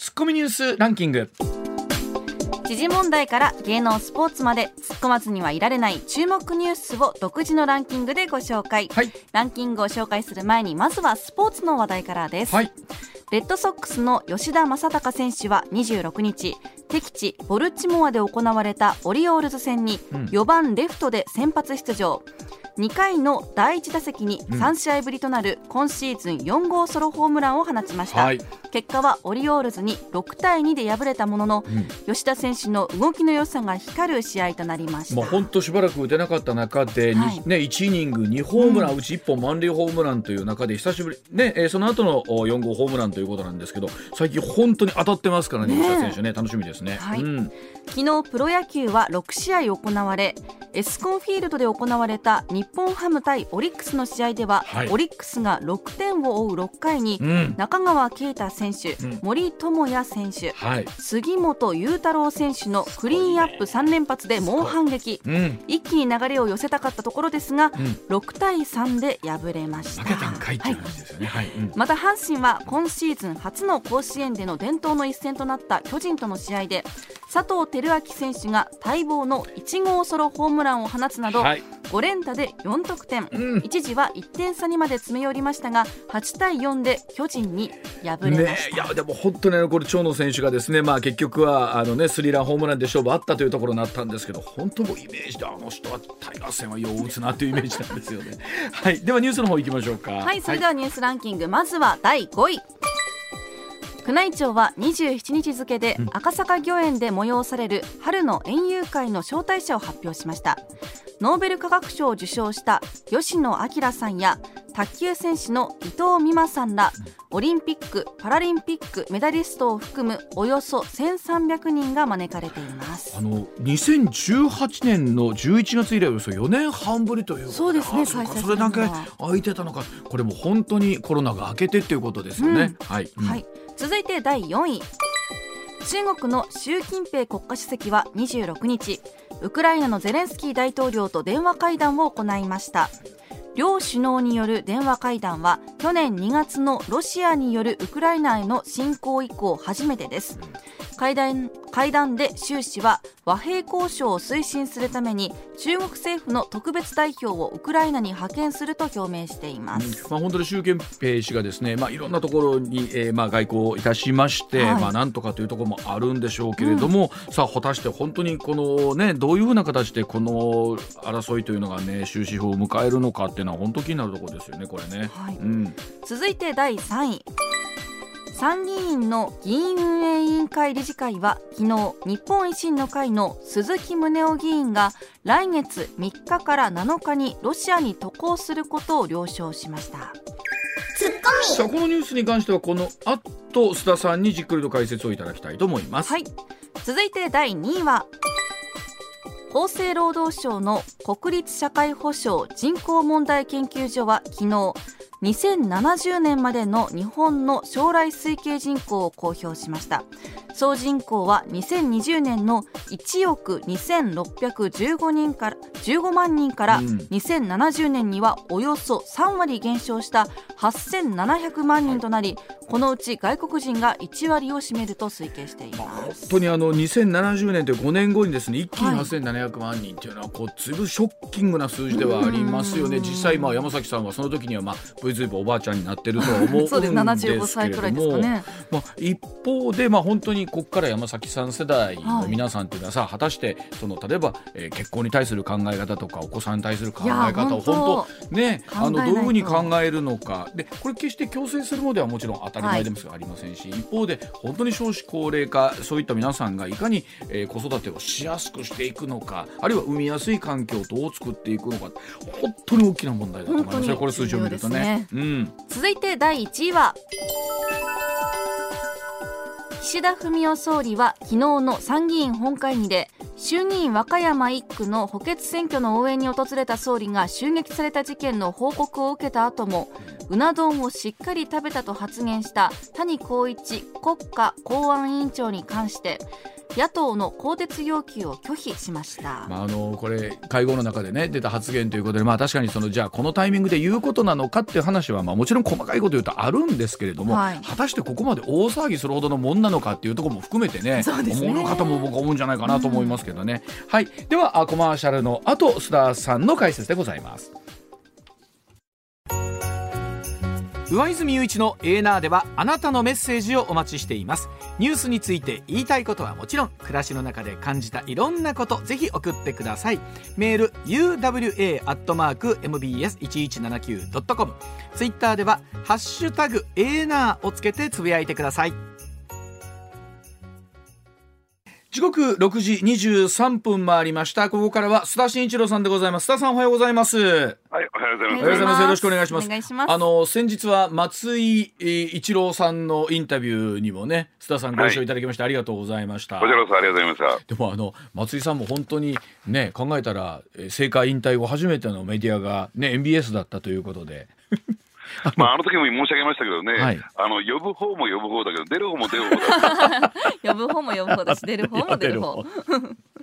ツッコミニュースランキング。時事問題から芸能スポーツまで突っ込まずにはいられない注目ニュースを独自のランキングでご紹介、はい。ランキングを紹介する前にまずはスポーツの話題からです、はい。レッドソックスの吉田正尚選手は26日敵地ボルチモアで行われたオリオールズ戦にうん。4番レフトで先発出場、2回の第1打席に3試合ぶりとなる今シーズン4号ソロホームランを放ちました、はい。結果はオリオールズに6対2で敗れたものの、吉田選手の動きの良さが光る試合となりました、もう本当しばらく打てなかった中で、にはい。ね、1イニング2ホームラン、うち1本満塁ホームランという中で久しぶり、ねえーその後のお4号ホームランということなんですけど最近本当に当たってますからねねえ吉田選手ね。楽しみですね。はい。うん。昨日プロ野球は6試合行われエスコンフィールドで行われた日本ハム対オリックスの試合では、はい。オリックスが6点を追う6回に、うん。中川圭太選手、うん。森友哉選手はい。杉本裕太郎選手のクリーンアップ3連発で猛反撃。うん、一気に流れを寄せたかったところですが、ん。6対3で敗れました。また阪神は今シーズン初の甲子園での伝統の一戦となった巨人との試合で佐藤輝明選手が待望の1号ソロホームランを放つなど、はい。5連打で4得点、うん。一時は1点差にまで詰め寄りましたが8対4で巨人に敗れねまし、いた、やでも本当ねこれ長野選手がですねまあ結局はあのねスリーランホームランで勝負あったというところになったんですけど本当もうイメージであの人はタイガー戦はよう打つなというイメージなんですよね。はい。ではニュースの方行きましょうか。はいそれではニュースランキング、まずは第5位宮内庁は27日付で赤坂御苑で催される春の園遊会の招待者を発表しました。ノーベル化学賞を受賞した吉野彰さんや卓球選手の伊藤美誠さんらオリンピック・パラリンピックメダリストを含むおよそ1300人が招かれています。あの2018年の11月以来およそ4年半ぶりというそうですね開催それだけ空いてたのか。これも本当にコロナが明けてっていうことですよね。はい、うん。はい、続いて第4位。中国の習近平国家主席は26日ウクライナのゼレンスキー大統領と電話会談を行いました両首脳による電話会談は去年2月のロシアによるウクライナへの侵攻以降初めてです。会談会談で習氏は和平交渉を推進するために中国政府の特別代表をウクライナに派遣すると表明しています、まあ、本当に習近平氏がですね、まあ、いろんなところに、えーまあ、外交をいたしまして、はい。まあ、なんとかというところもあるんでしょうけれども、さあ果たして本当にこの、ね、どういうふうな形でこの争いというのがね終止符を迎えるのかっていうのは本当気になるところですよねこれね。はい。うん。続いて第3位参議院の議員運営委員会理事会は昨日日本維新の会の鈴木宗男議員が来月3日から7日にロシアに渡航することを了承しました。さあこのニュースに関してはこの後須田さんにじっくりと解説をいただきたいと思います。はい。続いて第2位は厚生労働省の国立社会保障人口問題研究所は昨日2070年までの日本の将来推計人口を公表しました。総人口は2020年の1億2615人から15万人からうん。2070年にはおよそ3割減少した8700万人となりこのうち外国人が1割を占めると推計してい本ます。当にあの2070年という5年後にですね一気にはい。8700万人というのはこうずいぶんショッキングな数字ではありますよね。うん。実際まあ山崎さんはその時にはまあずいぶんおばあちゃんになってるとは思うんですけれども。75歳くらいですかね。まあ、一方でまあ本当にここから山崎さん世代の皆さんっていうのはさ、果たしてその例えば、えー結婚に対する考え方とかお子さんに対する考え方を本当ねあのどういうふうに考えるのか。でこれ決して強制するのではもちろん当たり前でもありませんし、一方で本当に少子高齢化そういった皆さんがいかに、えー子育てをしやすくしていくのかあるいは産みやすい環境をどう作っていくのか本当に大きな問題だと思いますよこれ数字を見るとね。うん。続いて第1位は岸田文雄総理は昨日の参議院本会議で衆議院和歌山1区の補欠選挙の応援に訪れた総理が襲撃された事件の報告を受けた後もうな丼をしっかり食べたと発言した谷公一国家公安委員長に関して野党の更迭要求を拒否しました、まあ、あのこれ会合の中で、ね、出た発言ということで、まあ、確かにそのじゃあこのタイミングで言うことなのかっていう話は、まあ、もちろん細かいこと言うとあるんですけれども、はい、果たしてここまで大騒ぎするほどのもんなのかっていうところも含めてね そうですね。思う方も僕は思うんじゃないかなと思いますけどね。うん、はい、ではコマーシャルの後須田さんの解説でございます。上泉雄一のエーナーではあなたのメッセージをお待ちしています。ニュースについて言いたいことはもちろん暮らしの中で感じたいろんなことぜひ送ってください。メール uwa.mbs1179.com ツイッターではハッシュタグエーナーをつけてつぶやいてください時刻六時二十三分回りました。ここからは須田慎一郎さんでございます。須田さんおはようございます。はいおはようございます。おはようございます。よろしくお願いします。あの先日は松井一郎さんのインタビューにもね須田さんご一緒いただきまして、はい、ありがとうございました。こちらこそありがとうございました。でもあの松井さんも本当にね考えたら政界引退後初めてのメディアがね MBS だったということで まあ、あの時も申し上げましたけどね、はい、あの呼ぶ方も呼ぶ方だけど、出る方も出る方だ 呼ぶ方も呼ぶ方だし、出る方も 出る方。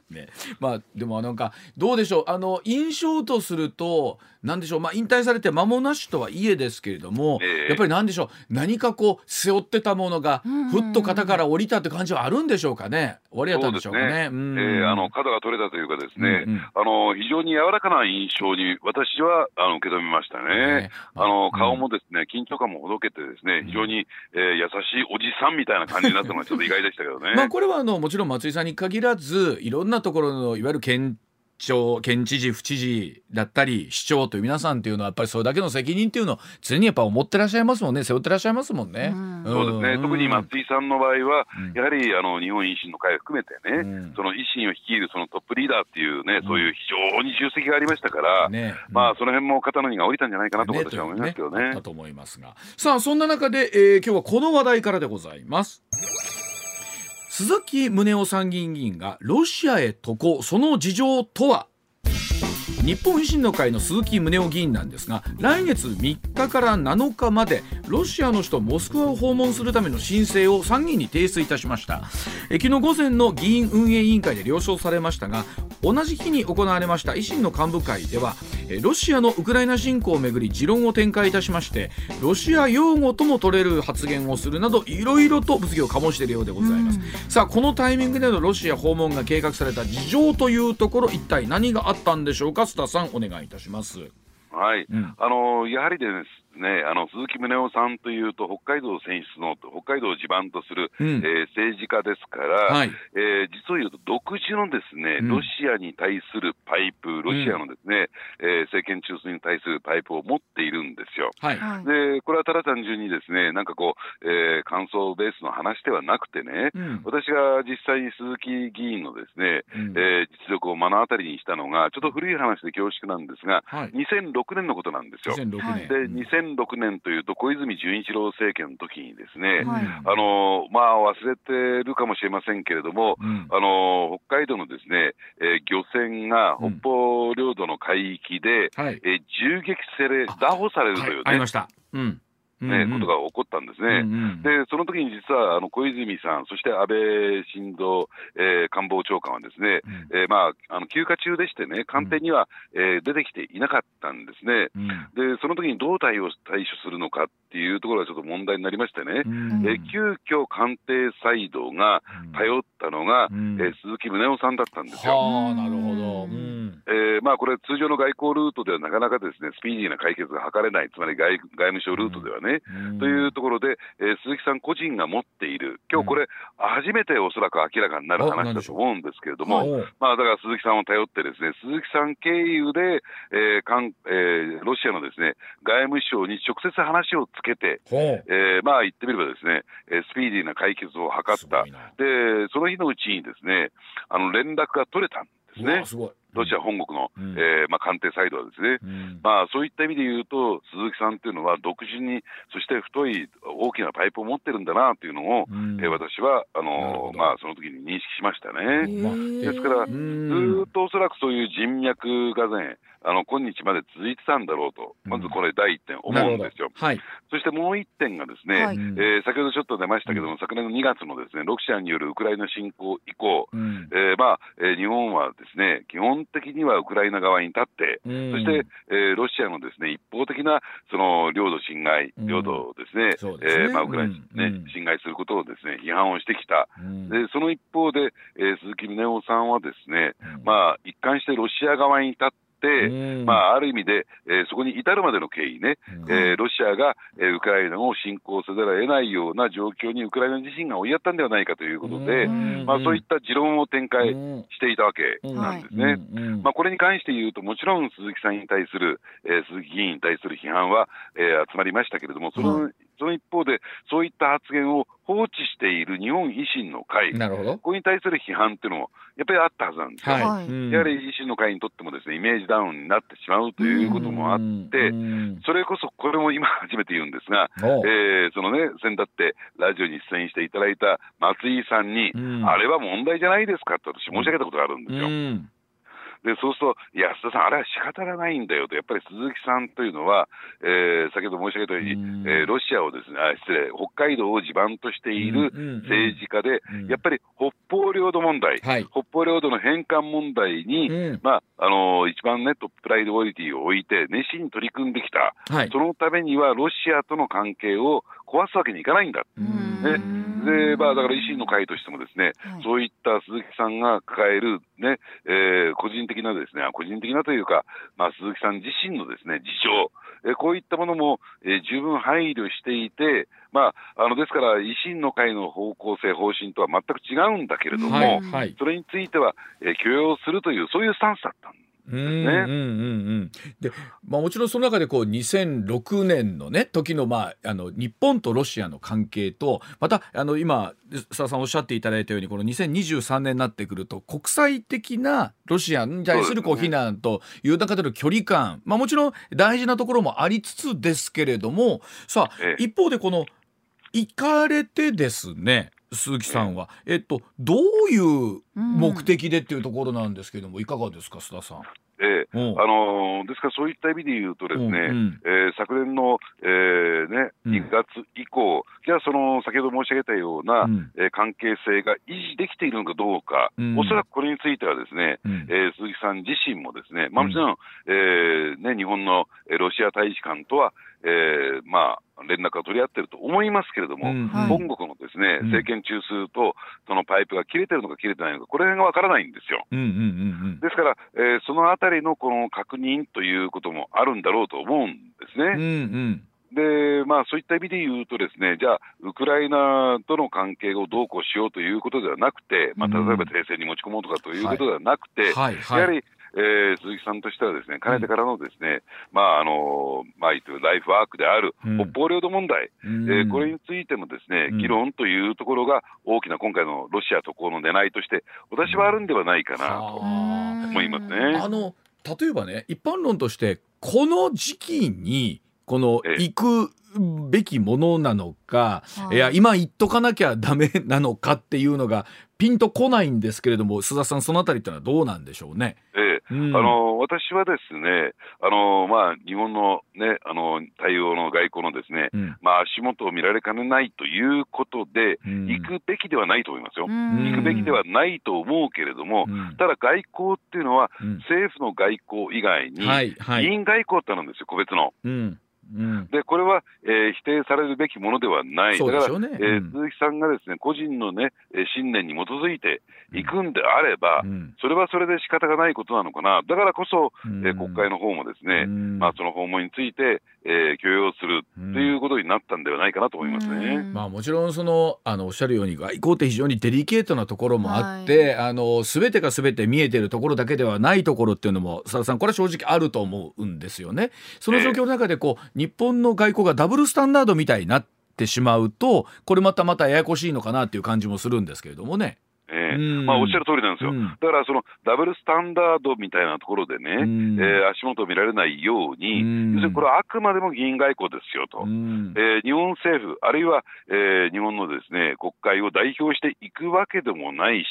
ね、まあでもなんかどうでしょう。あの印象とすると何でしょう。まあ引退されて間もなしとはいえですけれども、えー、やっぱり何でしょう。何かこう背負ってたものがふっと肩から降りたって感じはあるんでしょうかね。終わりやったんでしょうかね。ね。えー、あの角が取れたというかですね、うんうん、あの非常に柔らかな印象に私はあの受け止めましたね。ねあの顔もですね緊張感もほどけてですね非常に、えー、優しいおじさんみたいな感じになったのがちょっと意外でしたけどね。まあこれはあのもちろん松井さんに限らずいろんなところのいわゆる県庁県知事府知事だったり市長という皆さんっていうのはやっぱりそれだけの責任っていうのを常にやっぱ思ってらっしゃいますもんね。背負ってらっしゃいますもんね。そうですね、特に松井さんの場合は、やはりあの日本維新の会を含めてね、その維新を率いるそのトップリーダーっていうね、そういう非常に重責がありましたから、ねまあその辺も肩の荷が下りたんじゃないかなと私は思いますけどね。ねだと思いますが。さあそんな中で、えー、今日はこの話題からでございます。鈴木宗男参議院議員がロシアへ渡航その事情とは？日本維新の会の鈴木宗男議員なんですが来月3日から7日までロシアの首都モスクワを訪問するための申請を参議院に提出いたしました。え昨日午前の議員運営委員会で了承されましたが同じ日に行われました維新の幹部会ではロシアのウクライナ侵攻をめぐり持論を展開いたしましてロシア擁護とも取れる発言をするなどいろいろと物議を醸しているようでございます、さあこのタイミングでのロシア訪問が計画された事情というところ一体何があったんでしょうか？田さんお願いいたします。はい、うん、あのやはりですね、あの鈴木宗男さんというと、北海道選出の、北海道を地盤とする、うん、えー、政治家ですから、はい、えー、実を言うと、独自のですね、ロシアに対するパイプ、ロシアのですね、うん、えー、政権中枢に対するパイプを持っているんですよ。はい、で、これはただ単純にですね、なんかこう、えー、感想ベースの話ではなくてね、うん、私が実際に鈴木議員のですね、うん、えー、実力を目の当たりにしたのが、ちょっと古い話で恐縮なんですが、はい、2006年のことなんですよ。2006年。で、2006年というと、小泉純一郎政権の時にですね、はい、あの、まあ、忘れてるかもしれませんけれども、うん、あの、北海道のですね、えー、漁船が北方領土の海域で、うん、えー、銃撃され、拿捕されるというね。ありました。うん。ね、うんうん、ことが起こったんですね。うんうん、で、その時に実は、あの、小泉さん、そして安倍晋三、えー、官房長官はですね、うん、えー、まあ、あの、休暇中でしてね、官邸には、うん、えー、出てきていなかったんですね。うん、で、その時にどう対応、対処するのかっていうところがちょっと問題になりましてね、うん、えー、急遽官邸サイドが頼ったのが、うん、えー、鈴木宗男さんだったんですよ。ああ、なるほど。えー、まあ、これ通常の外交ルートではなかなかですね、スピーディーな解決が図れない、つまり外外務省ルートではね、ね、というところで、えー、鈴木さん個人が持っている、今日これ、初めておそらく明らかになる話だと思うんですけれども、まあ、だから鈴木さんを頼って、ですね鈴木さん経由で、えーかんえー、ロシアのですね外務省に直接話をつけて、えー、まあ言ってみれば、ですねスピーディーな解決を図った、でその日のうちにですねあの連絡が取れたんですね。すごいロシア本国の、うん、えー、まあ、官邸サイドはですね、うん、まあ、そういった意味で言うと、鈴木さんっていうのは、独自に、そして太い大きなパイプを持ってるんだなっていうのを、うん、えー、私はあのまあ、その時に認識しましたね。ですから、ずっとおそらくそういう人脈がね、あの今日まで続いてたんだろうと、まずこれ、第一点、思うんですよ。はい、そしてもう一点が、ですね、はい、えー、先ほどちょっと出ましたけども、昨年の2月のですねロシアによるウクライナ侵攻以降、うん、えー、まあえー、日本はですね基本的にはウクライナ側に立って、うん、そして、えー、ロシアのですね一方的なその領土侵害、領土をですね、うん、えー、まあ、ウクライナにね、侵害することをですね批判をしてきた、でその一方で、えー、鈴木宗男さんはですね、まあ、一貫してロシア側に立って、まあ、ある意味で、えー、そこに至るまでの経緯ね、えー、ロシアが、えー、ウクライナを侵攻せざるを得ないような状況にウクライナ自身が追いやったんではないかということで、まあ、そういった持論を展開していたわけなんですね。まあ、これに関して言うと、もちろん鈴木さんに対する、えー、鈴木議員に対する批判は、えー、集まりましたけれども、そのその一方で、そういった発言を放置している日本維新の会、なるほど。ここに対する批判っていうのも、やっぱりあったはずなんですよ、はい、やはり維新の会にとってもですねイメージダウンになってしまうということもあって、それこそこれも今、初めて言うんですが、えー、そのね、先だってラジオに出演していただいた松井さんに、あれは問題じゃないですかって私、申し上げたことがあるんですよ。でそうすると、安田さん、あれは仕方がないんだよと、やっぱり鈴木さんというのは、えー、先ほど申し上げたように、うえー、ロシアをですねあ、失礼、北海道を地盤としている政治家で、やっぱり北方領土問題、はい、北方領土の返還問題に、まああのー、一番ね、トッププライドオリティを置いて、熱心に取り組んできた、はい、そのためにはロシアとの関係を壊すわけにいかないんだ。ね、で、まあ、だから維新の会としてもですね、はい、そういった鈴木さんが抱えるね、えー、個人的なですね、個人的なというか、まあ、鈴木さん自身のですね、事情、えー、こういったものも、えー、十分配慮していて、まあ、あのですから、維新の会の方向性、方針とは全く違うんだけれども、はい。はい、それについては、えー、許容するという、そういうスタンスだったんです。うんうんうんうん、で、まあ、もちろんその中でこう2006年のね時の,、まあ、あの日本とロシアの関係とまたあの今須田さんおっしゃっていただいたようにこの2023年になってくると国際的なロシアに対するこう非難という中での距離感、まあ、もちろん大事なところもありつつですけれどもさあ一方でこの行かれてですね鈴木さんは、えっと、どういう目的でっていうところなんですけども、いかがですか、須田さん？えーあのー、ですから、そういった意味で言うと、ですね、うん、えー、昨年の、えーね、2月以降、じゃあ、その先ほど申し上げたような、うん、えー、関係性が維持できているのかどうか、うん、おそらくこれについては、ですね、うん、えー、鈴木さん自身もですね、まあ、もちろん、えーね、日本のロシア大使館とは、えー、まあ、連絡が取り合ってると思いますけれども、うんはい、本国のですね、政権中枢とそのパイプが切れてるのか切れてないのか、これがわからないんですよ。ですから、えー、そのあたりのこの確認ということもあるんだろうと思うんですね。うんうん。で、まあ、そういった意味で言うとですね、じゃあ、ウクライナとの関係をどうこうしようということではなくて、まあ、例えば停戦に持ち込もうとかということではなくて、はいはい、やはり、えー、鈴木さんとしてはですね、かねてからのですね、うん、まあ、あの、まあ、ライフワークである北方領土問題、うん、えー、これについてもですね、議論というところが大きな今回のロシア渡航の狙いとして、私はあるんではないかなと思いますね。あの例えばね、一般論として、この時期に、この行くべきものなのか、い。や今言っとかなきゃダメなのかっていうのがピンとこないんですけれども須田さんそのあたりってのはどうなんでしょうね？ええ、うん、あの私はですねあの、まあ、日本の,、ね、あの対応の外交のですね、うん、まあ、足元を見られかねないということで、うん、行くべきではないと思いますよ、行くべきではないと思うけれども、ただ外交っていうのは、政府の外交以外に、議員外交ってあるんですよ、個別の。うん、でこれは、えー、否定されるべきものではない、だから、ね、えー、鈴木さんがですね個人の、ね、信念に基づいていくんであれば、うん、それはそれで仕方がないことなのかな、だからこそ、うん、えー、国会の方もですね、まあ、その訪問について、えー、許容するということになったんではないかなと思いますね。まあ、もちろんそのあのおっしゃるように外交って非常にデリケートなところもあって、はい、あの全てが全て見えてるところだけではないところっていうのも佐田さんこれは正直あると思うんですよね。その状況の中でこう、日本の外交がダブルスタンダードみたいになってしまうとこれまたまたややこしいのかなっていう感じもするんですけれどもね。えーまあ、おっしゃる通りなんですよ、うん、だからそのダブルスタンダードみたいなところでね、うん、えー、足元を見られないように、うん、要するにこれはあくまでも議員外交ですよと、うん、えー、日本政府、あるいは、えー、日本のですね国会を代表していくわけでもないし、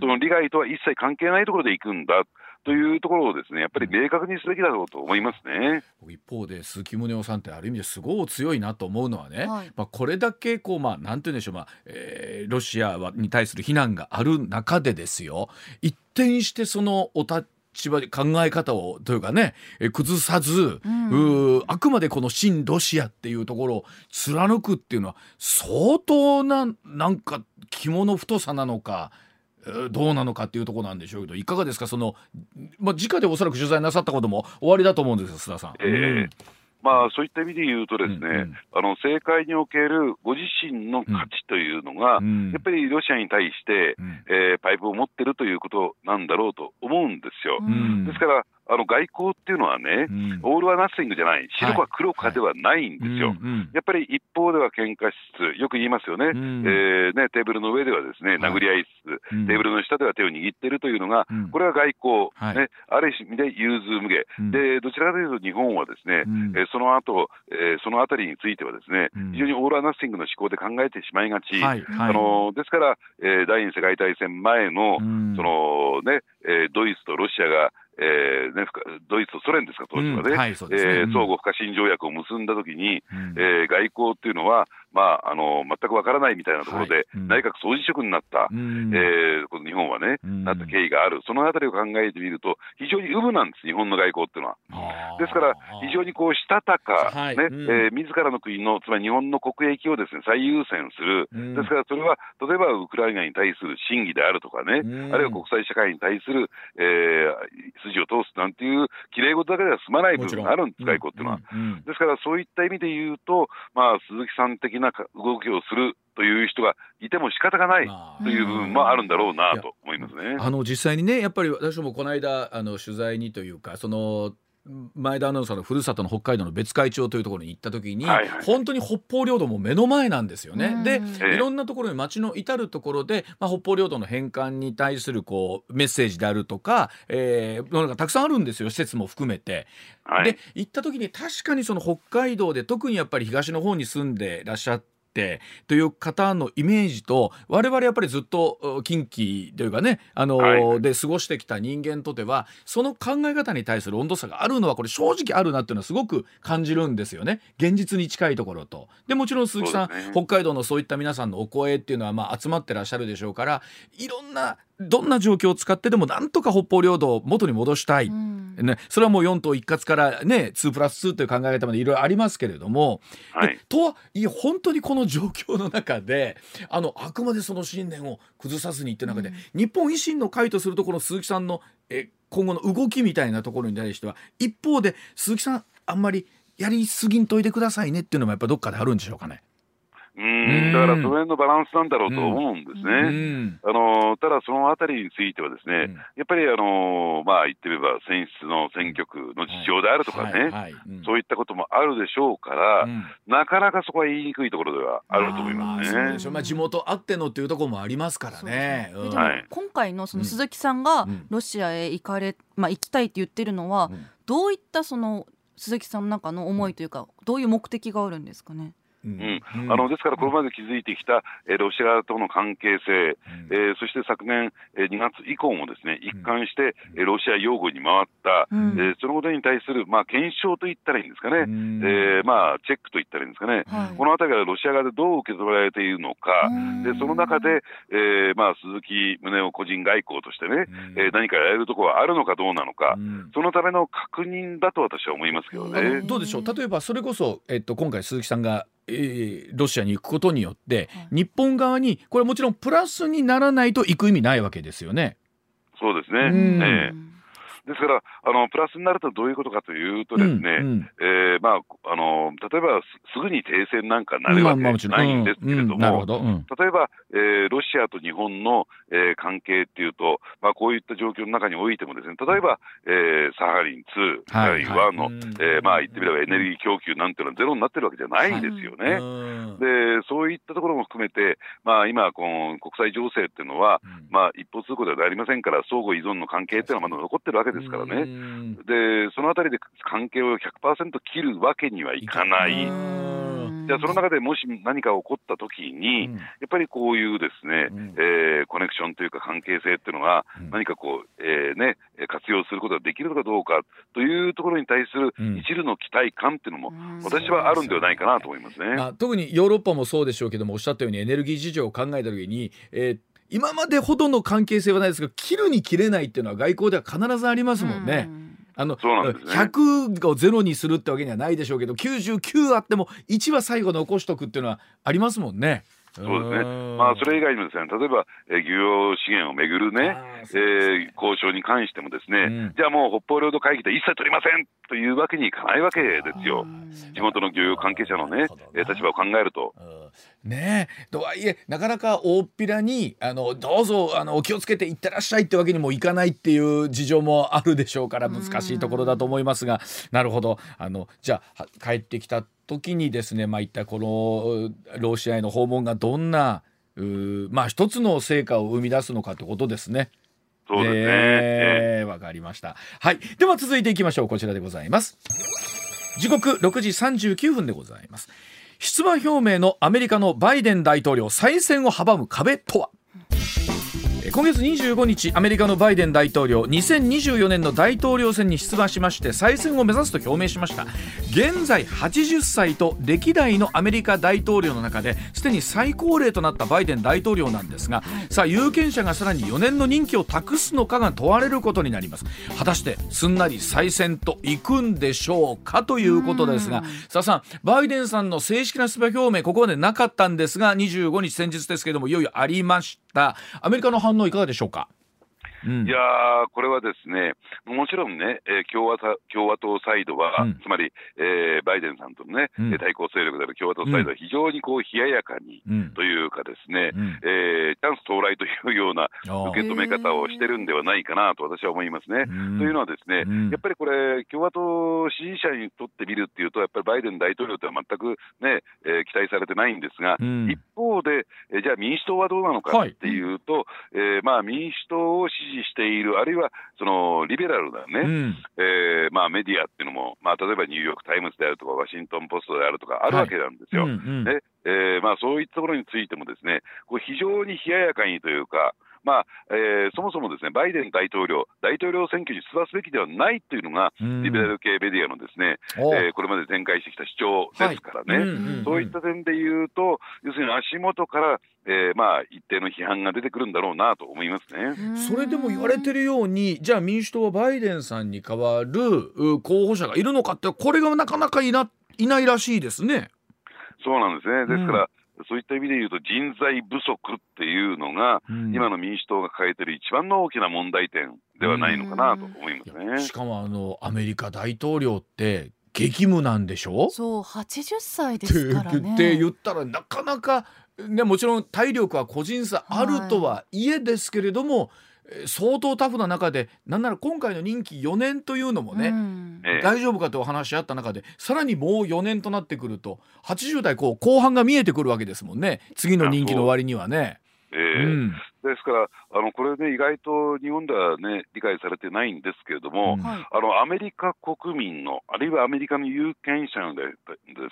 その利害とは一切関係ないところで行くんだ。というところをですねやっぱり明確にすべきだろうと思いますね。一方で鈴木宗男さんってある意味ですごい強いなと思うのはね、はい、まあこれだけこうまあなんて言うんでしょうまあ、えー、ロシアに対する非難がある中でですよ一転してそのお立場考え方をというかね崩さず、うん、あくまでこの親ロシアっていうところを貫くっていうのは相当ななんか肝の太さなのかどうなのかっていうところなんでしょうけどいかがですか？その、まあ、直でおそらく取材なさったことも終わりだと思うんですよ須田さん。えー、まあ、そういった意味で言うと、ですね、うんうん、あの政界におけるご自身の価値というのが、うん、やっぱりロシアに対して、うん、えー、パイプを持ってるということなんだろうと思うんですよ。うん、ですから、あの外交っていうのはね、うん、オールはナッシングじゃない、白か黒かではないんですよ、やっぱり一方では喧嘩しつつ、よく言いますよね、うん、えー、ねテーブルの上ではですね殴り合いつつ、はい、テーブルの下では手を握っているというのが、うん、これは外交、はい、ね、ある意味で融通無下、でどちらかというと日本はですね、うん、えー、その後、えー、そのあたりについてはですね、非常にオールはナッシングの思考で考えてしまいがち、あのですから、えー、第二次世界大戦前の、そのね、えー、ドイツとロシアがえーね、ドイツとソ連ですか、当時はね、うんはいね。えー、相互不可侵条約を結んだときに、うん、えー、外交っていうのは、まあ、あの全くわからないみたいなところで、内閣総辞職になった、うん、えー、この日本はね、うん、なった経緯がある、そのあたりを考えてみると、非常に有無なんです、日本の外交っていうのは。ですから、非常にこうしたたか、はい、ねえー、自らの国の、つまり日本の国益をですね最優先する、ですからそれは例えばウクライナに対する審議であるとかね、あるいは国際社会に対する、えー、筋を通すなんていうきれい事だけでは済まない部分があるん。です、外交っていうのは。ですから、そういった意味で言うと、まあ、鈴木さん的な動きをするという人がいても仕方がないという部分もあるんだろうなと思いますね。あの実際にねやっぱり私もこの間あの取材にというかその前田アナウンサーのふるさとの北海道の別海町というところに行った時に、はいはい、本当に北方領土も目の前なんですよね。でいろんなところに町の至る所で、まあ、北方領土の返還に対するこうメッセージであるとか、えー、なんかたくさんあるんですよ施設も含めて。はい、で行った時に確かにその北海道で特にやっぱり東の方に住んでらっしゃって。ってという方のイメージと我々やっぱりずっと近畿というかねあの、はい、で過ごしてきた人間とてはその考え方に対する温度差があるのはこれ正直あるなっていうのはすごく感じるんですよね。現実に近いところと。でもちろん鈴木さん、ね、北海道のそういった皆さんのお声っていうのはまあ集まってらっしゃるでしょうからいろんなどんな状況を使ってでもなんとか北方領土を元に戻したい、うん、ね、それはもう4島一括からね2プラス2という考え方までいろいろありますけれども、はい、とはいえ本当にこの状況の中であのあくまでその信念を崩さずにいって中で、うん、日本維新の会とするところ鈴木さんのえ今後の動きみたいなところに対しては一方で鈴木さんあんまりやりすぎんといてくださいねっていうのもやっぱどっかであるんでしょうかね。うん。だからその辺のバランスなんだろうと思うんですね。あのただ、そのあたりについては、ですね、やっぱりあの、まあ、言ってみれば、選出の選挙区の事情であるとかね、そういったこともあるでしょうから、なかなかそこは言いにくいところではあると思いますね。まあ、地元あってのっていうところもありますからね。今回のその鈴木さんがロシアへ行かれ、まあ、行きたいって言ってるのは、どういったその鈴木さんの中の思いというか、どういう目的があるんですかね？うん、あのですから、これまで築いてきた、えー、ロシアとの関係性、えー、そして昨年、えー、2月以降もですね一貫して、えー、ロシア擁護に回った、うん、えー、そのことに対する、まあ、検証といったらいいんですかね、うん、えー、まあ、チェックといったらいいんですかね、はい、このあたりがロシア側でどう受け止められているのか、でその中で、えーまあ、鈴木宗男個人外交としてね、えー、何かやれるところはあるのかどうなのか、そのための確認だと私は思いますけどね。どうでしょう？例えばそれこそ、えっと、今回鈴木さんがえー、ロシアに行くことによって、はい、日本側にこれもちろんプラスにならないと行く意味ないわけですよね。そうですね、えーですからあの、プラスになるとどういうことかというと、ですね、うんえまあ、あの例えばすぐに停戦なんかなるわけないんですけれども、例えば、えー、ロシアと日本の、えー、関係っていうと、まあ、こういった状況の中においても、ですね例えば、えー、サハリン2、サハリン1の、えー、まあ、言ってみればエネルギー供給なんていうのはゼロになってるわけじゃないんですよね。はい、でそういったところも含めて、まあ、今、この国際情勢っていうのは、まあ、一方通行ではありませんから、相互依存の関係っていうのはまだ残ってるわけですからね。で、そのあたりで関係を100%切るわけにはいかない。じゃあ、その中でもし何か起こったときに、やっぱりこういうですね、うん、えー、コネクションというか関係性っていうのが、何かこう、えー、ね、活用することができるのかどうかというところに対する一縷の期待感っていうのも、私はあるんではないかなと思いますね、まあ、特にヨーロッパもそうでしょうけども、おっしゃったようにエネルギー事情を考えたときに、えー今までほどの関係性はないですが切るに切れないっていうのは外交では必ずありますもんね。うんあの、ね、100をゼロにするってわけにはないでしょうけど99あっても1は最後残しとくっていうのはありますもんね。そうですね、まあ、それ以外にもですね、例えば、えー、漁業資源をめぐるね、えー、交渉に関してもですね、うん、じゃあもう北方領土会議で一切取りませんというわけにいかないわけですよ。地元の漁業関係者のね、ね。立場を考えると。ねえ。とはいえなかなか大っぴらにあのどうぞあのお気をつけていってらっしゃいってわけにもいかないっていう事情もあるでしょうから難しいところだと思いますが。なるほど。あのじゃあ帰ってきた時にですねまあ一体このロシアへの訪問がどんなまあ一つの成果を生み出すのかってことですね。そうですね。えー、わかりました。はい。では続いていきましょう。こちらでございます。時刻6時39分でございます。出馬表明のアメリカのバイデン大統領再選を阻む壁とは？今月25日アメリカのバイデン大統領2024年の大統領選に出馬しまして再選を目指すと表明しました。現在80歳と歴代のアメリカ大統領の中ですでに最高齢となったバイデン大統領なんですがさあ有権者がさらに4年の任期を託すのかが問われることになります。果たしてすんなり再選といくんでしょうかということですがさあさんバイデンさんの正式な出馬表明ここまでなかったんですが25日先日ですけれどもいよいよありました。アメリカの反応いかがでしょうか？うん、いやこれはですね、もちろんね、えー、共和共和党サイドは、うん、つまり、えー、バイデンさんとのね、うん、対抗勢力である共和党サイドは非常にこう冷ややかに、というかですね、うん、えー、チャンス到来というような受け止め方をしてるんではないかなと私は思いますね。というのはですね、やっぱりこれ、共和党支持者にとってみるっていうと、やっぱりバイデン大統領とは全くね、えー、期待されてないんですが、一方で、えー、じゃあ民主党はどうなのかっていうと、はい、えー、まあ民主党を支持している、あるいはそのリベラルなね、うん、えー、まあ、メディアっていうのも、まあ、例えばニューヨーク・タイムズであるとか、ワシントン・ポストであるとか、あるわけなんですよ。はいうんうん、でえーまあ、そういったところについても、ですねこれ非常に冷ややかにというか、まあえー、そもそもですねバイデン大統領、大統領選挙に出馬すべきではないというのが、リベラル系メディアのですね、えー、これまで展開してきた主張ですからね、はい。うんうんうん、そういった点でいうと、要するに足元から、えー、まあ一定の批判が出てくるんだろうなと思いますね。それでも言われてるように、じゃあ民主党はバイデンさんに代わる候補者がいるのかって、これがなかなかいないないらしいですね。そうなんですね。ですから、うんそういった意味で言うと、人材不足っていうのが、うん、今の民主党が抱えている一番の大きな問題点ではないのかなと思いますね。しかもあのアメリカ大統領って激務なんでしょ？そう80歳ですからね。って言ったらなかなか、ね、もちろん体力は個人差あるとはいえですけれども、はい相当タフな中でなんなら今回の任期4年というのもね、うん、大丈夫かとお話し合った中でさらにもう4年となってくると80代こう後半が見えてくるわけですもんね。次の任期の終わりにはね。えー、うん、ですから、あのこれね、意外と日本ではね、理解されてないんですけれども、うん、あのアメリカ国民の、あるいはアメリカの有権者のでで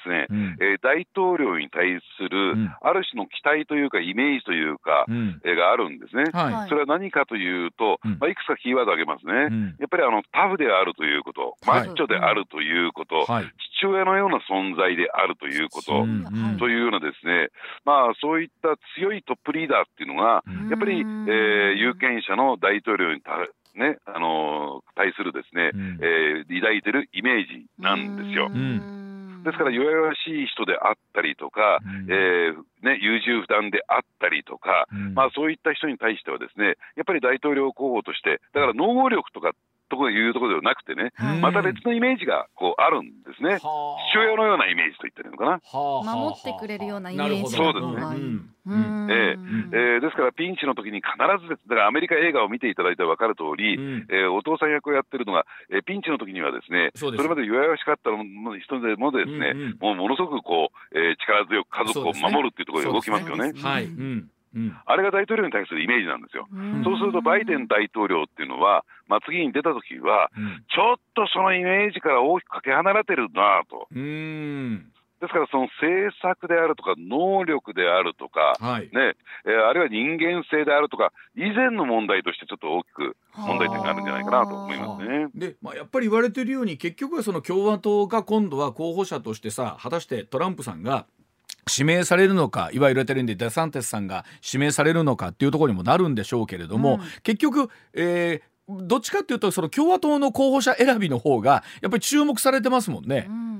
すね、うん、えー、大統領に対する、ある種の期待というか、イメージというか、うん、えー、があるんですね、はい、それは何かというと、まあ、いくつかキーワード挙げますね、やっぱりあのタフであるということ、マッチョであるということ、はい、父親のような存在であるということ、というようなですね、まあ、そういった強いトップリーダーっていうのが、やっぱり、えー、有権者の大統領にたね、あのー、対するですね、うん、えー、抱いてるイメージなんですよ。ですから、弱々しい人であったりとか、うん、えー、ね、優柔不断であったりとか、うん、まあ、そういった人に対してはですね、やっぱり大統領候補として、だから能力とかところいうところではなくてね、また別のイメージがこうあるんですね。父親のようなイメージと言ってるのかな。守ってくれるようなイメージそうですね。えー、えー、ですからピンチの時に必ずです。だからアメリカ映画を見ていただいて分かる通り、うん、えー、お父さん役をやってるのが、えー、ピンチの時にはですねそれまで弱々しかったの人でもですね、うんうん、もうものすごくこう、えー、力強く家族を守るっていうところで動きますよね。はい、うんうん、あれが大統領に対するイメージなんですよ。そうすると、バイデン大統領っていうのは、まあ、次に出たときは、ちょっとそのイメージから大きくかけ離れてるなと。ですから、その政策であるとか、能力であるとか、はい、ねえー、あるいは人間性であるとか、以前の問題としてちょっと大きく問題点があるんじゃないかなと思いますね。で、まあ、やっぱり言われているように、結局はその共和党が今度は候補者としてさ、果たしてトランプさんが指名されるのかいわゆるテレンでデサンテスさんが指名されるのかっていうところにもなるんでしょうけれども、うん、結局、えー、どっちかっていうとその共和党の候補者選びの方がやっぱり注目されてますもんね。うん。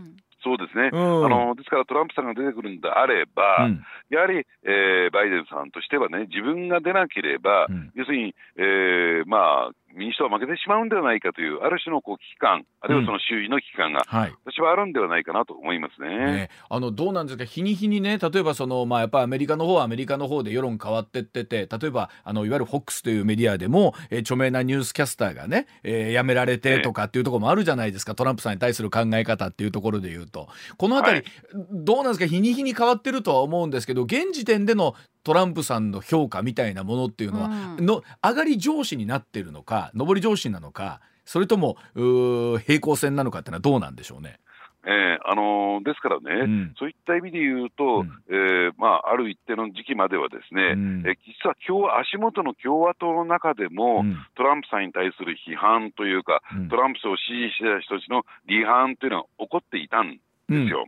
そうですね、うん、あのですからトランプさんが出てくるんであれば、うん、やはり、えー、バイデンさんとしてはね、自分が出なければ、うん、要するに、えー、まあ、民主党は負けてしまうんではないかという、ある種のこう危機感、あるいはその周囲の危機感が、うんはい、私はあるんではないかなと思いますね。ねあのどうなんですか、日に日にね、例えばその、まあ、やっぱりアメリカの方はアメリカの方で世論変わってってて、例えばあのいわゆる FOX というメディアでも、えー、著名なニュースキャスターがね、えー、辞められてとかっていうところもあるじゃないですか、トランプさんに対する考え方っていうところでいうと、このあたり、はい、どうなんですか、日に日に変わってるとは思うんですけど、現時点でのトランプさんの評価みたいなものっていうのは、うん、の上がり上司になってるのか上り上司なのかそれとも平行線なのかっていうのはどうなんでしょうね。えーあのー、ですからね、うん、そういった意味で言うと、うん、えー、まあ、ある一定の時期までは、ですね、うん、え実は今日足元の共和党の中でも、うん、トランプさんに対する批判というか、トランプ氏を支持した人たちの離反というのは起こっていたんですよ。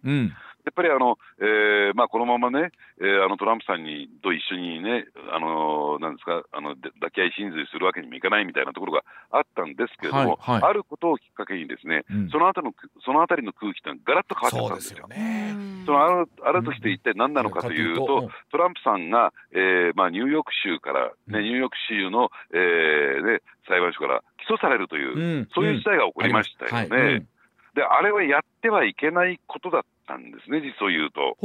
やっぱりあの、えーまあ、このままね、えー、あのトランプさんにと一緒にね、あのなんですかあの、抱き合い真髄するわけにもいかないみたいなところがあったんですけれども、はいはい、あることをきっかけに、ですね、うん、そのあたのそのあたりの空気ってがらっと変わってたんですよ。そね、そのあるあるとして一体何なのかというと、うん、トランプさんが、えーまあ、ニューヨーク州から、ね、ニューヨーク州の、えーね、裁判所から起訴されるという、そういう事態が起こりましたよね。で、あれはやってはいけないことだんですね、実を言うと。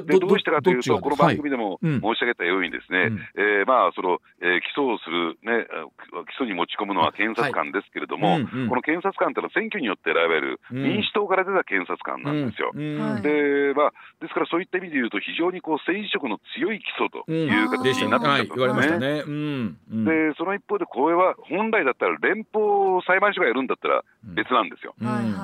でどうしてかというと、この番組でも申し上げたように、ですね、えまあそのえ起訴をする、ね、起訴に持ち込むのは検察官ですけれども、この検察官というのは選挙によって選べる民主党から出た検察官なんですよ。でまあ、ですからそういった意味で言うと、非常にこう政治色の強い起訴という形になってきたんですね。でその一方で、これは本来だったら連邦裁判所がやるんだったら別なんですよ。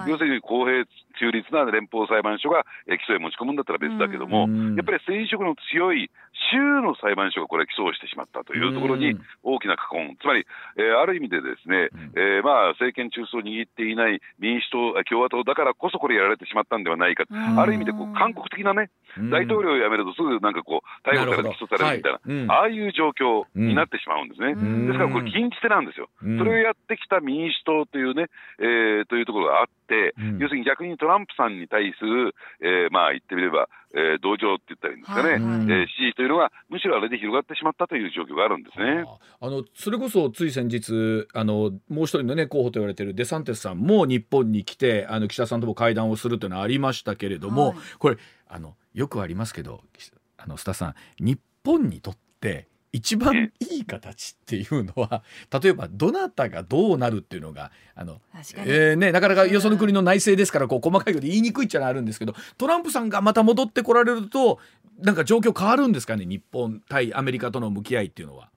要するに公平中立な連邦裁判所が起訴へ持ち込むんだったら別だけども、も、やっぱり政治色の強い州の裁判所がこれ、起訴をしてしまったというところに大きな禍根、つまり、えー、ある意味でですね、えー、まあ政権中枢を握っていない民主党、共和党だからこそこれやられてしまったんではないか、ある意味でこう韓国的なね、大統領を辞めるとすぐなんかこう、逮捕されて起訴されるみたいな、はい、ああいう状況になってしまうんですね。ですからこれ、禁じ手なんですよ。それをやってきた民主党というね、えー、というところがあって、要するに逆にトランプさんに対する、えー、まあ言ってみれば、えー、同情って言ったらいいんですかね、はい、えー、支持というのが、むしろあれで広がってしまったという状況があるんですね。あ。のそれこそつい先日あの、もう一人の、ね、候補と言われているデサンテスさんも日本に来て、あの岸田さんとも会談をするというのはありましたけれども、はい、これあの、よくありますけど、あの須田さん、日本にとって、一番いい形っていうのは例えばどなたがどうなるっていうのがあの、えーね、なかなかよその国の内政ですからこう細かいこと言いにくいっちゃあるんですけどトランプさんがまた戻ってこられるとなんか状況変わるんですかね日本対アメリカとの向き合いっていうのは。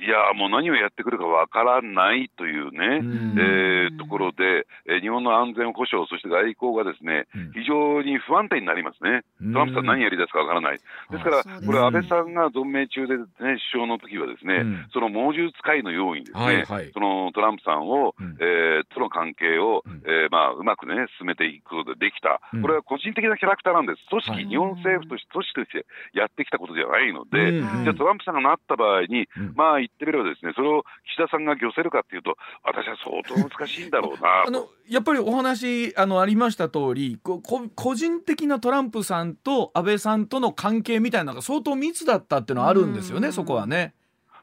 いやもう何をやってくるかわからないというね、えー、ところで、えー、日本の安全保障、そして外交がですね、非常に不安定になりますね、トランプさん、何やりだすかわからない、ですから、これ、安倍さんが存命中で、ね、首相の時はですね、その猛獣使いのようにですね、はいはい、そのトランプさんを、えー、との関係を、えーまあ、うまくね、進めていくことでできた、これは個人的なキャラクターなんです、組織、日本政府として、組織としてやってきたことではないので、じゃあ、トランプさんがなった場合に、まあ、ってみればですね、それを岸田さんが漁せるかっていうと、私は相当難しいんだろうな あのやっぱりお話あのありました通りこ個人的なトランプさんと安倍さんとの関係みたいなのが相当密だったっていうのはあるんですよね、そこはね。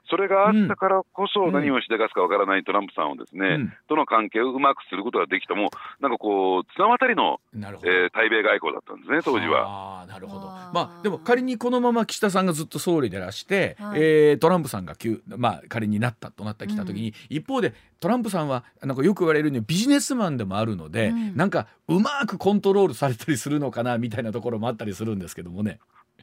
それがあったからこそ、何をしでかすかわからないトランプさんをですね、うん、との関係をうまくすることができたも、なんかこう、綱渡りの、えー、対米外交だったんですね、当時は。あなるほど。まあ、でも仮にこのまま岸田さんがずっと総理でらして、はい、えー、トランプさんが急、まあ、仮になったとなってきたときに、うん、一方でトランプさんはなんかよく言われるようにビジネスマンでもあるので、うん、なんかうまくコントロールされたりするのかなみたいなところもあったりするんですけどもね。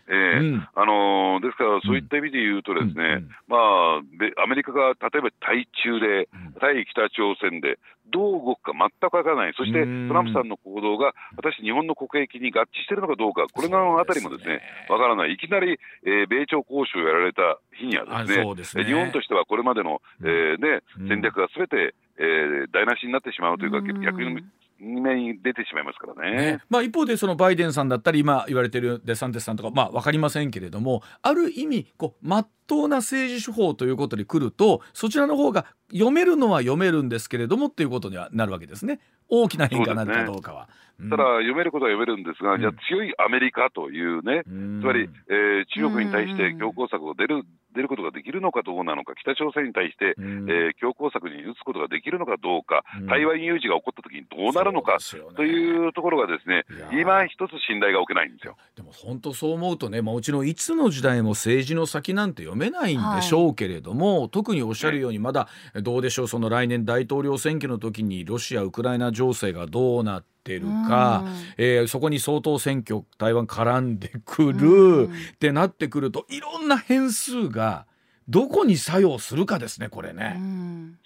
えー、うん、あのー、ですから、そういった意味で言うと、ですね、うん、まあ、アメリカが例えば対中で、対北朝鮮で、どう動くか全くわからない、そしてトランプさんの行動が、果たして日本の国益に合致しているのかどうか、これのあたりもですね、わ、からない、いきなり、えー、米朝交渉をやられた日にはですね、すね。日本としてはこれまでの、えーね、戦略がすべて、えー、台無しになってしまうというか、逆に目に出てしまいますからね。ねまあ、一方でそのバイデンさんだったり今言われているデサンティスさんとか、まあ、分かりませんけれどもある意味こう真っ当な政治手法ということに来るとそちらの方が読めるのは読めるんですけれどもっていうことにはなるわけですね大きな変化になるかどうかは。ただ、読めることは読めるんですが、じゃあ強いアメリカというね、つまり、えー、中国に対して強硬策を出る出ることができるのかどうなのか、北朝鮮に対して、うん、えー、強硬策に打つことができるのかどうか、うん、台湾有事が起こったときにどうなるのか、というところがですね、今一つ信頼が置けないんですよ。でも本当そう思うとね、もちろんいつの時代も政治の先なんて読めないんでしょうけれども、はい、特におっしゃるように、まだどうでしょう、その来年大統領選挙の時にロシア・ウクライナ情勢がどうなって、てるか、えー、そこに総統選挙台湾絡んでくる。ってなってくるといろんな変数がどこに作用するかですねこれね。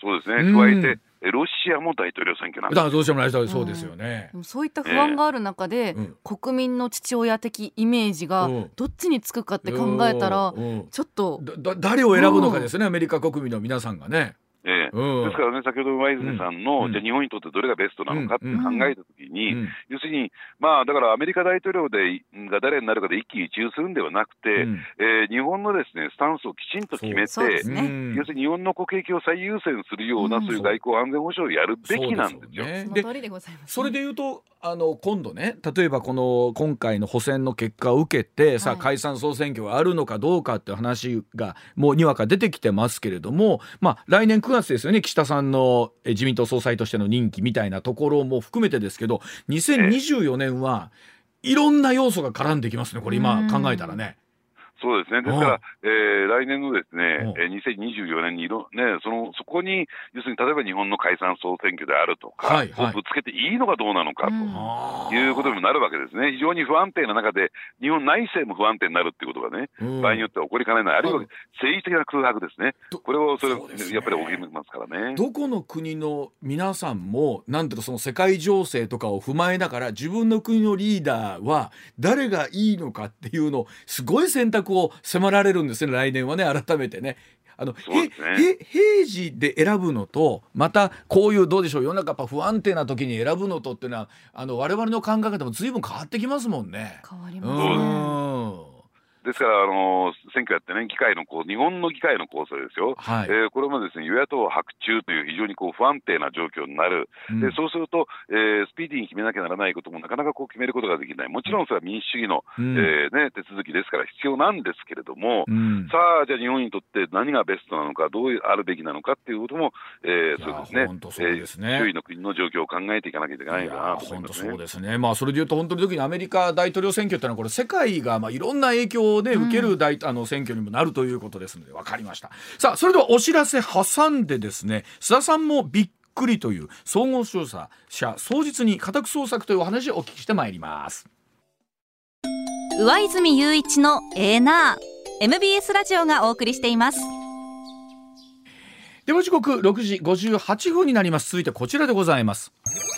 そうですね。加えて、ロシアも大統領選挙なんですロシアも大統領そうですよね、うん、そういった不安がある中で、えー、国民の父親的イメージがどっちにつくかって考えたら、ちょっと誰を選ぶのかですね、アメリカ国民の皆さんがね。えー、ですからね、先ほど前泉さんの、うん、じゃあ日本にとってどれがベストなのかって考えたときに、うん、要するに、まあ、だからアメリカ大統領でが誰になるかで一喜一憂するんではなくて、うん、えー、日本のですねスタンスをきちんと決めて、ね、要するに日本の国益を最優先するような、そういう外交安全保障をやるべきなんですよ。で、それで言うとあの今度ね例えばこの今回の補選の結果を受けてさあ解散総選挙があるのかどうかっていう話がもうにわか出てきてますけれども、まあ、来年9月ですよね。岸田さんの自民党総裁としての任期みたいなところも含めてですけど2024年はいろんな要素が絡んできますね。これ今考えたらね。そうですね、ですから、えー、来年のですね、えー、2024年にいろ、ね、そのそこに、要するに例えば日本の解散総選挙であるとか、はいはい、ぶつけていいのかどうなのかということにもなるわけですね、非常に不安定な中で、日本内政も不安定になるっていうことがね、場合によっては起こりかねない、あるいは政治的な空白ですね、これをそれ、ね、やっぱり起きますからね。どこの国の皆さんも、なんていうその世界情勢とかを踏まえながら、自分の国のリーダーは誰がいいのかっていうのを、すごい選択を迫られるんですね来年はね改めてね。あの、ね、平時で選ぶのとまたこういうどうでしょう世の中やっぱ不安定な時に選ぶのとっていうのはあの我々の考え方も随分変わってきますもんね。変わりますね。ですから、あの選挙やってね、議会のこう日本の議会の構成ですよ、はい、えー、これもですね与野党白昼という非常にこう不安定な状況になる、うん、でそうすると、えー、スピーディーに決めなきゃならないこともなかなかこう決めることができない、もちろんそれは民主主義の、うん、えー、ね、手続きですから必要なんですけれども、うん、さあ、じゃあ日本にとって何がベストなのか、どうあるべきなのかっていうことも、えー、そうですね、えー、周囲の国の状況を考えていかなきゃいけないかなと思います、ね、そうですね、まあ、それでいうと、本当に時にアメリカ大統領選挙っていうのは、これ、世界がまあいろんな影響を、ね、受ける大、あの選挙にもなるということですので分かりました。さあそれではお知らせ挟んでですね須田さんもびっくりという総合調査者双日に家宅捜索というお話をお聞きしてまいります。上泉雄一のエーナー MBS ラジオがお送りしています。では時刻6時58分になります。続いてこちらでございます。須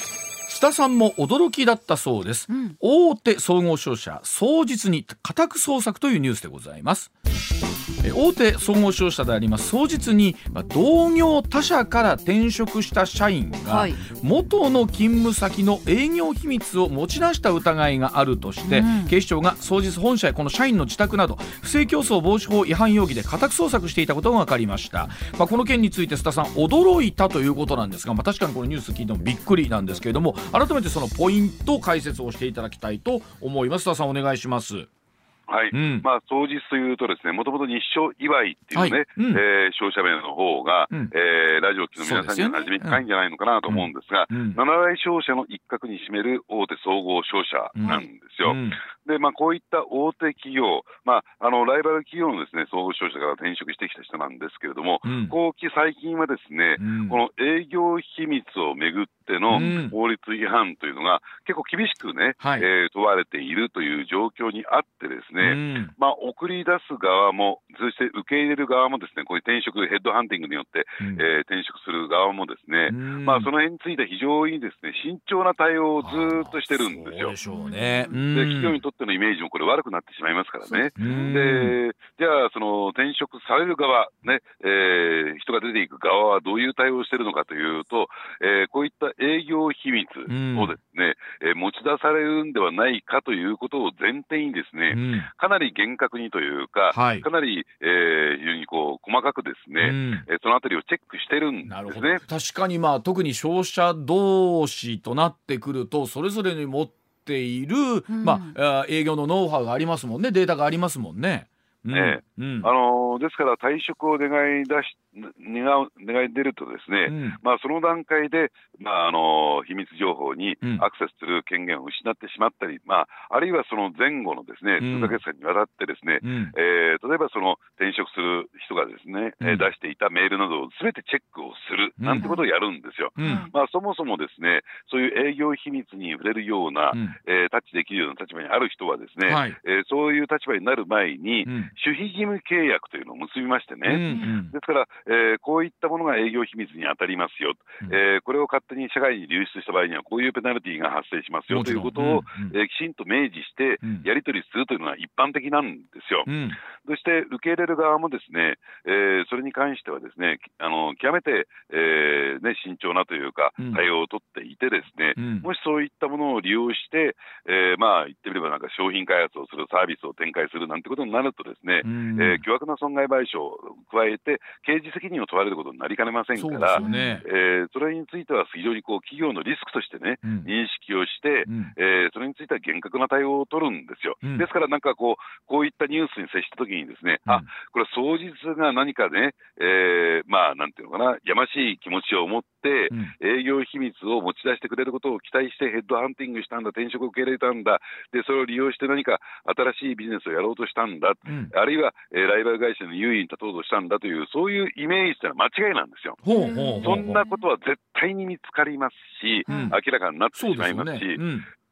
田さんも驚きだったそうです、うん、大手総合商社双日に家宅捜索というニュースでございます。大手総合商社であります双日に同業他社から転職した社員が元の勤務先の営業秘密を持ち出した疑いがあるとして、警視庁が双日本社やこの社員の自宅など不正競争防止法違反容疑で家宅捜索していたことが分かりました、まあ、この件について須田さん驚いたということなんですが、まあ、確かにこのニュース聞いてもびっくりなんですけれども改めてそのポイント解説をしていただきたいと思います。須田さんお願いします。はい、うん、まあ、当日というとですね、もともと日照祝いっていうね、はい。うん、えー、消費者名の方が、うん、えー、ラジオ機の皆さんには馴染み深いんじゃないのかなと思うんですが、うん、7大商社の一角に占める大手総合商社なんですよ。で、まあ、こういった大手企業、まあ、あの、ライバル企業のですね、総合商社から転職してきた人なんですけれども、後期最近はですね、この営業秘密をめぐっての法律違反というのが結構厳しくね、はい、えー、問われているという状況にあってですね、まあ、送り出す側も、そして受け入れる側もですね、こういう転職、ヘッドハンティングによって、うん、えー、転職する側もですね、まあ、その辺については非常にですね、慎重な対応をずっとしてるんですよ。でしょうね。で、企業にとってのイメージもこれ悪くなってしまいますからね。で、じゃあ、その転職される側、ね、えー、人が出ていく側はどういう対応をしているのかというと、えー、こういった営業秘密をですね、えー、持ち出されるんではないかということを前提にですね、かなり厳格にというか、はい、かなり、えー、非常にこう細かくですね、うん、えー、そのあたりをチェックしてるんですね。確かにまあ特に消費者同士となってくるとそれぞれに持っている、うん、まあ営業のノウハウがありますもんねデータがありますもんね。ね、うん、あのですから退職を願い出し願う願い出るとですね、うん、まあその段階でまああの秘密情報にアクセスする権限を失ってしまったり、うん、まああるいはその前後のですね数ヶ月間にわたってですね、うん、えー、例えばその転職する人がですね、うん、出していたメールなどをすべてチェックをするなんてことをやるんですよ。まあそもそもですねそういう営業秘密に触れるような、えー、タッチできるような立場にある人はですね、はい、えー、そういう立場になる前に、守秘義務契約というのを結びましてね、うんうん、ですから、えー、こういったものが営業秘密に当たりますよ、うん、えー、これを勝手に社会に流出した場合には、こういうペナルティーが発生しますよということを、うん。うん、えー、きちんと明示して、やり取りするというのが一般的なんですよ。うん、そして受け入れる側もですね、えー、それに関してはですね、あの極めて、えーね、慎重なというか、対応を取っていてですね、もしそういったものを利用して、えー、まあ言ってみればなんか商品開発をするサービスを展開するなんてことになるとですね、えー、巨額な損害賠償を加えて、刑事責任を問われることになりかねませんから、そ、ね、えー、それについては非常にこう企業のリスクとしてね、うん、認識をして、うん、えー、それについては厳格な対応を取るんですよ。うん、ですから、なんかこう、こういったニュースに接したときにですね、あこれ、は双日が何かね、えー、まあ、なんていうのかな、やましい気持ちを持って、営業秘密を持ち出してくれることを期待してヘッドハンティングしたんだ、転職を受け入れたんだ、でそれを利用して何か新しいビジネスをやろうとしたんだ、あるいは、えー、ライバル会社の優位に立とうとしたんだという、そういうイメージってのは間違いなんですよ。ほうほうそんなことは絶対に見つかりますし、うん、明らかになってしまいますし、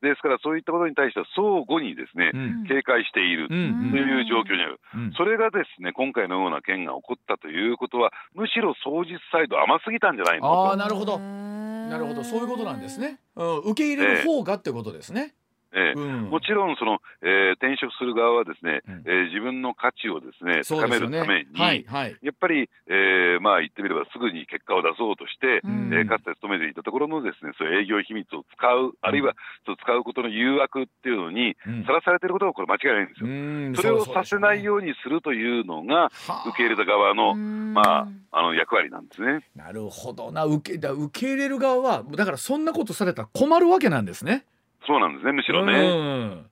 ですからそういったことに対しては相互にですね、うん、警戒しているという状況にある、それがですね今回のような件が起こったということは、むしろ双日サイド甘すぎたんじゃないのあなるほど、なるほど、そういうことなんですね。うん、受け入れる方がってことですね。えー、うん、もちろんその、えー、転職する側はですね、うん、えー、自分の価値をですね高めるために、ねはいはい、やっぱり、えー、まあ言ってみればすぐに結果を出そうとして、うん、えー、かつて勤めていたところのですねそういう営業秘密を使う、あるいはそう使うことの誘惑っていうのにさらされていることはこれ間違いないんですよ。それをさせないようにするというのが受け入れた側のまああの役割なんですね。なるほどな。受けだ受け入れる側はだからそんなことされたら困るわけなんですね。そうなんですねむしろね。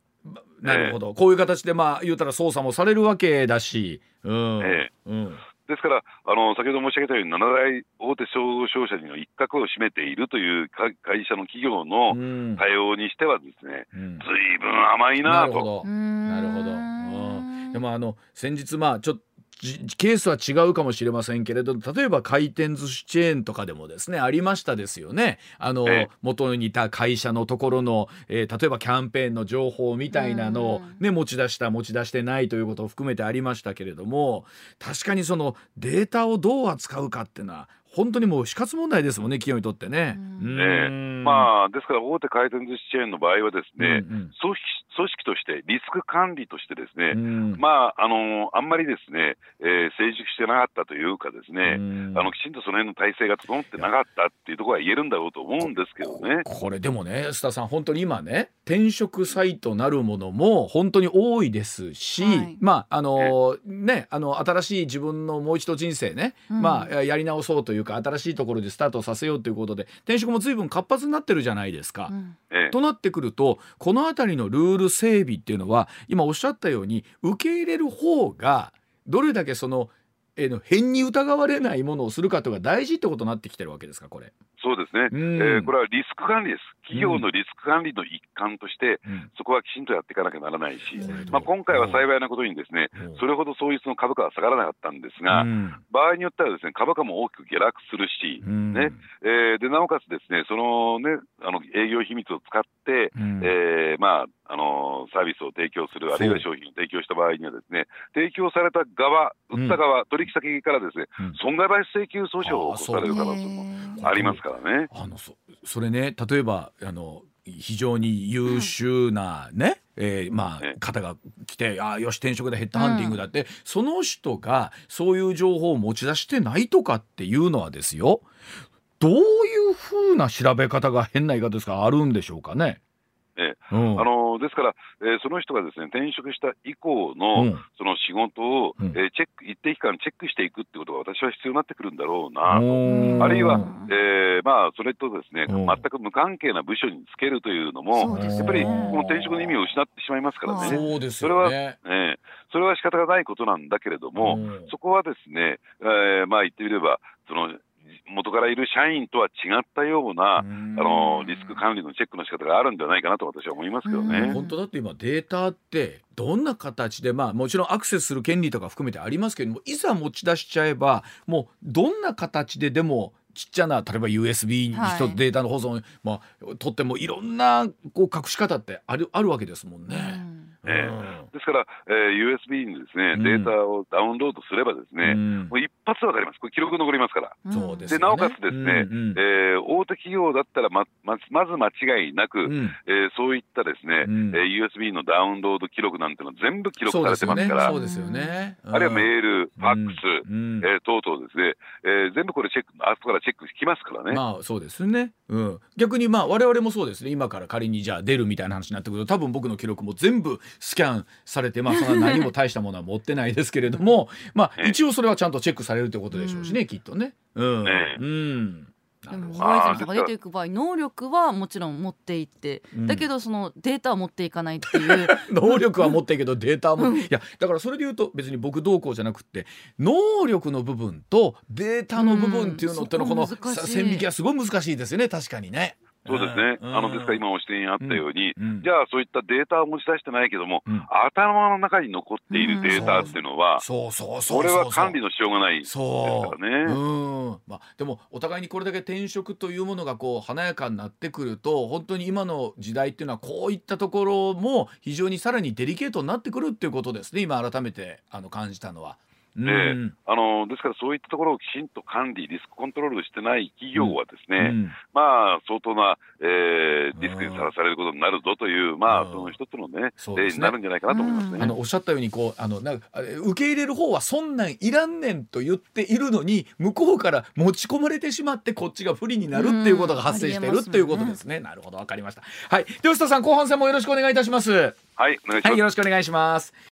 なるほど、えー、こういう形でまあ言うたら捜査もされるわけだし、うん、えー、うん。ですから、あの先ほど申し上げたように、7大大手商商社の一角を占めているという会社の企業の対応にしては、ですね、ずいぶん甘いなと。なるほど。うん、でもあの先日、まあ、ちょっとケースは違うかもしれませんけれど例えば回転寿司チェーンとかでもですねありましたですよね。あの、ええ、元にいた会社のところの、えー、例えばキャンペーンの情報みたいなのを、ね、持ち出した持ち出してないということを含めてありましたけれども確かにそのデータをどう扱うかっていうのは本当にもう死活問題ですもんね、企業にとってね。ねまあ、ですから、大手回転寿司チェーンの場合はですね、うんうん、組織組織として、リスク管理としてですね、うん、まあ、あのあんまりですね、えー、成熟してなかったというかですね、あのきちんとその辺の体制が整ってなかったっていうところは言えるんだろうと思うんですけどね。これでもね、須田さん、本当に今ね、転職サイトなるものも本当に多いですし、はい、まあ、あのね、あの新しい自分のもう一度人生ね、うん、まあ、やり直そうというか新しいところでスタートさせようということで転職も随分活発になってるじゃないですか。うん。となってくるとこの辺りのルール整備っていうのは今おっしゃったように受け入れる方がどれだけそのえの変に疑われないものをするかとか大事ってことになってきてるわけですかこれ。そうですね、うん、えー、これはリスク管理です、企業のリスク管理の一環として、うん、そこはきちんとやっていかなきゃならないし、まあ、今回は幸いなことに、ですねそれほどそういうの株価は下がらなかったんですが、場合によってはですね株価も大きく下落するし、ね。えー、でなおかつ、ですねそのねあの営業秘密を使って、えー、まああのサービスを提供する、あるいは商品を提供した場合には、ですね提供された側、売った側、取引先からですね、損害賠請求訴訟を起こされる可能性もありますからね。あのそそれね例えばあの非常に優秀なね、えー、まあ、方が来て、あよし転職でヘッドハンティングだって、うん、その人がそういう情報を持ち出してないとかっていうのはですよどういうふうな調べ方が変な言い方ですかあるんでしょうかね。ええ、うん、あのですから、えー、その人がですね転職した以降の、うん、その仕事を、うん、えー、チェック一定期間チェックしていくってことが私は必要になってくるんだろうなと、あるいは、えーまあ、それとですね全く無関係な部署につけるというのも、やっぱりこの転職の意味を失ってしまいますからね、そうですよね。それは、えー、それは仕方がないことなんだけれども、そこはですね、えー、まあ言ってみれば、その元からいる社員とは違ったようなあのリスク管理のチェックの仕方があるんじゃないかなと私は思いますけどね。本当だって今データってどんな形でまあもちろんアクセスする権利とか含めてありますけれどもいざ持ち出しちゃえばもうどんな形ででもちっちゃな例えば USB に一つデータの保存、はい、まあ、取ってもいろんなこう隠し方ってあるあるわけですもんね。うん。えー、ですから、えー、USB にですね、データをダウンロードすればですね、もう一発わかります。これ記録残りますから。うん、で、なおかつですね、うんうん、えー、大手企業だったらま、ままず間違いなく、うん、えー、そういったですね、うん、えー、USB のダウンロード記録なんていうのは全部記録されてますから、そうですよね。あるいはメール、ファックス、うん、えー、等々ですね、えー、全部これチェック、あそこからチェックしますからね。まあ、そうですね。うん。逆にまあ、我々もそうですね、今から仮にじゃあ出るみたいな話になってくると、多分僕の記録も全部スキャンされて、まあ、そんな何も大したものは持ってないですけれども、まあ、一応それはちゃんとチェックされるということでしょうしね、きっとね。うん。ね、うん。でもホライゾンさんが出ていく場合能力はもちろん持っていって、うん、だけどそのデータは持っていかないっていう。能力は持っていけどデータも、いやだからそれで言うと別に僕どうこうじゃなくて能力の部分とデータの部分っていうのってのこの線引きはすごい難しいですよね。確かにね。そうですね、あのですから今お指摘にあったように、じゃあそういったデータを持ち出してないけども、頭の中に残っているデータっていうのは、そうそうそう。これは管理のしようがないですからね。うん。まあ、でもお互いにこれだけ転職というものがこう華やかになってくると本当に今の時代っていうのはこういったところも非常にさらにデリケートになってくるっていうことですね今改めてあの感じたのは。えあのですから、そういったところをきちんと管理、リスクコントロールしてない企業は、ですね、うん、まあ、相当な、えー、リスクにさらされることになるぞという、まあ、その一つのね、例、になるんじゃないかなと思いますね。あのおっしゃったようにこうあのなんか、受け入れる方は、そんなんいらんねんと言っているのに、向こうから持ち込まれてしまって、こっちが不利になるっていうことが発生しているということですね。なるほど、わかりました。はい、吉田さん、後半戦もよろしくお願いいたします。はい、お願いします。はい、よろしくお願いします。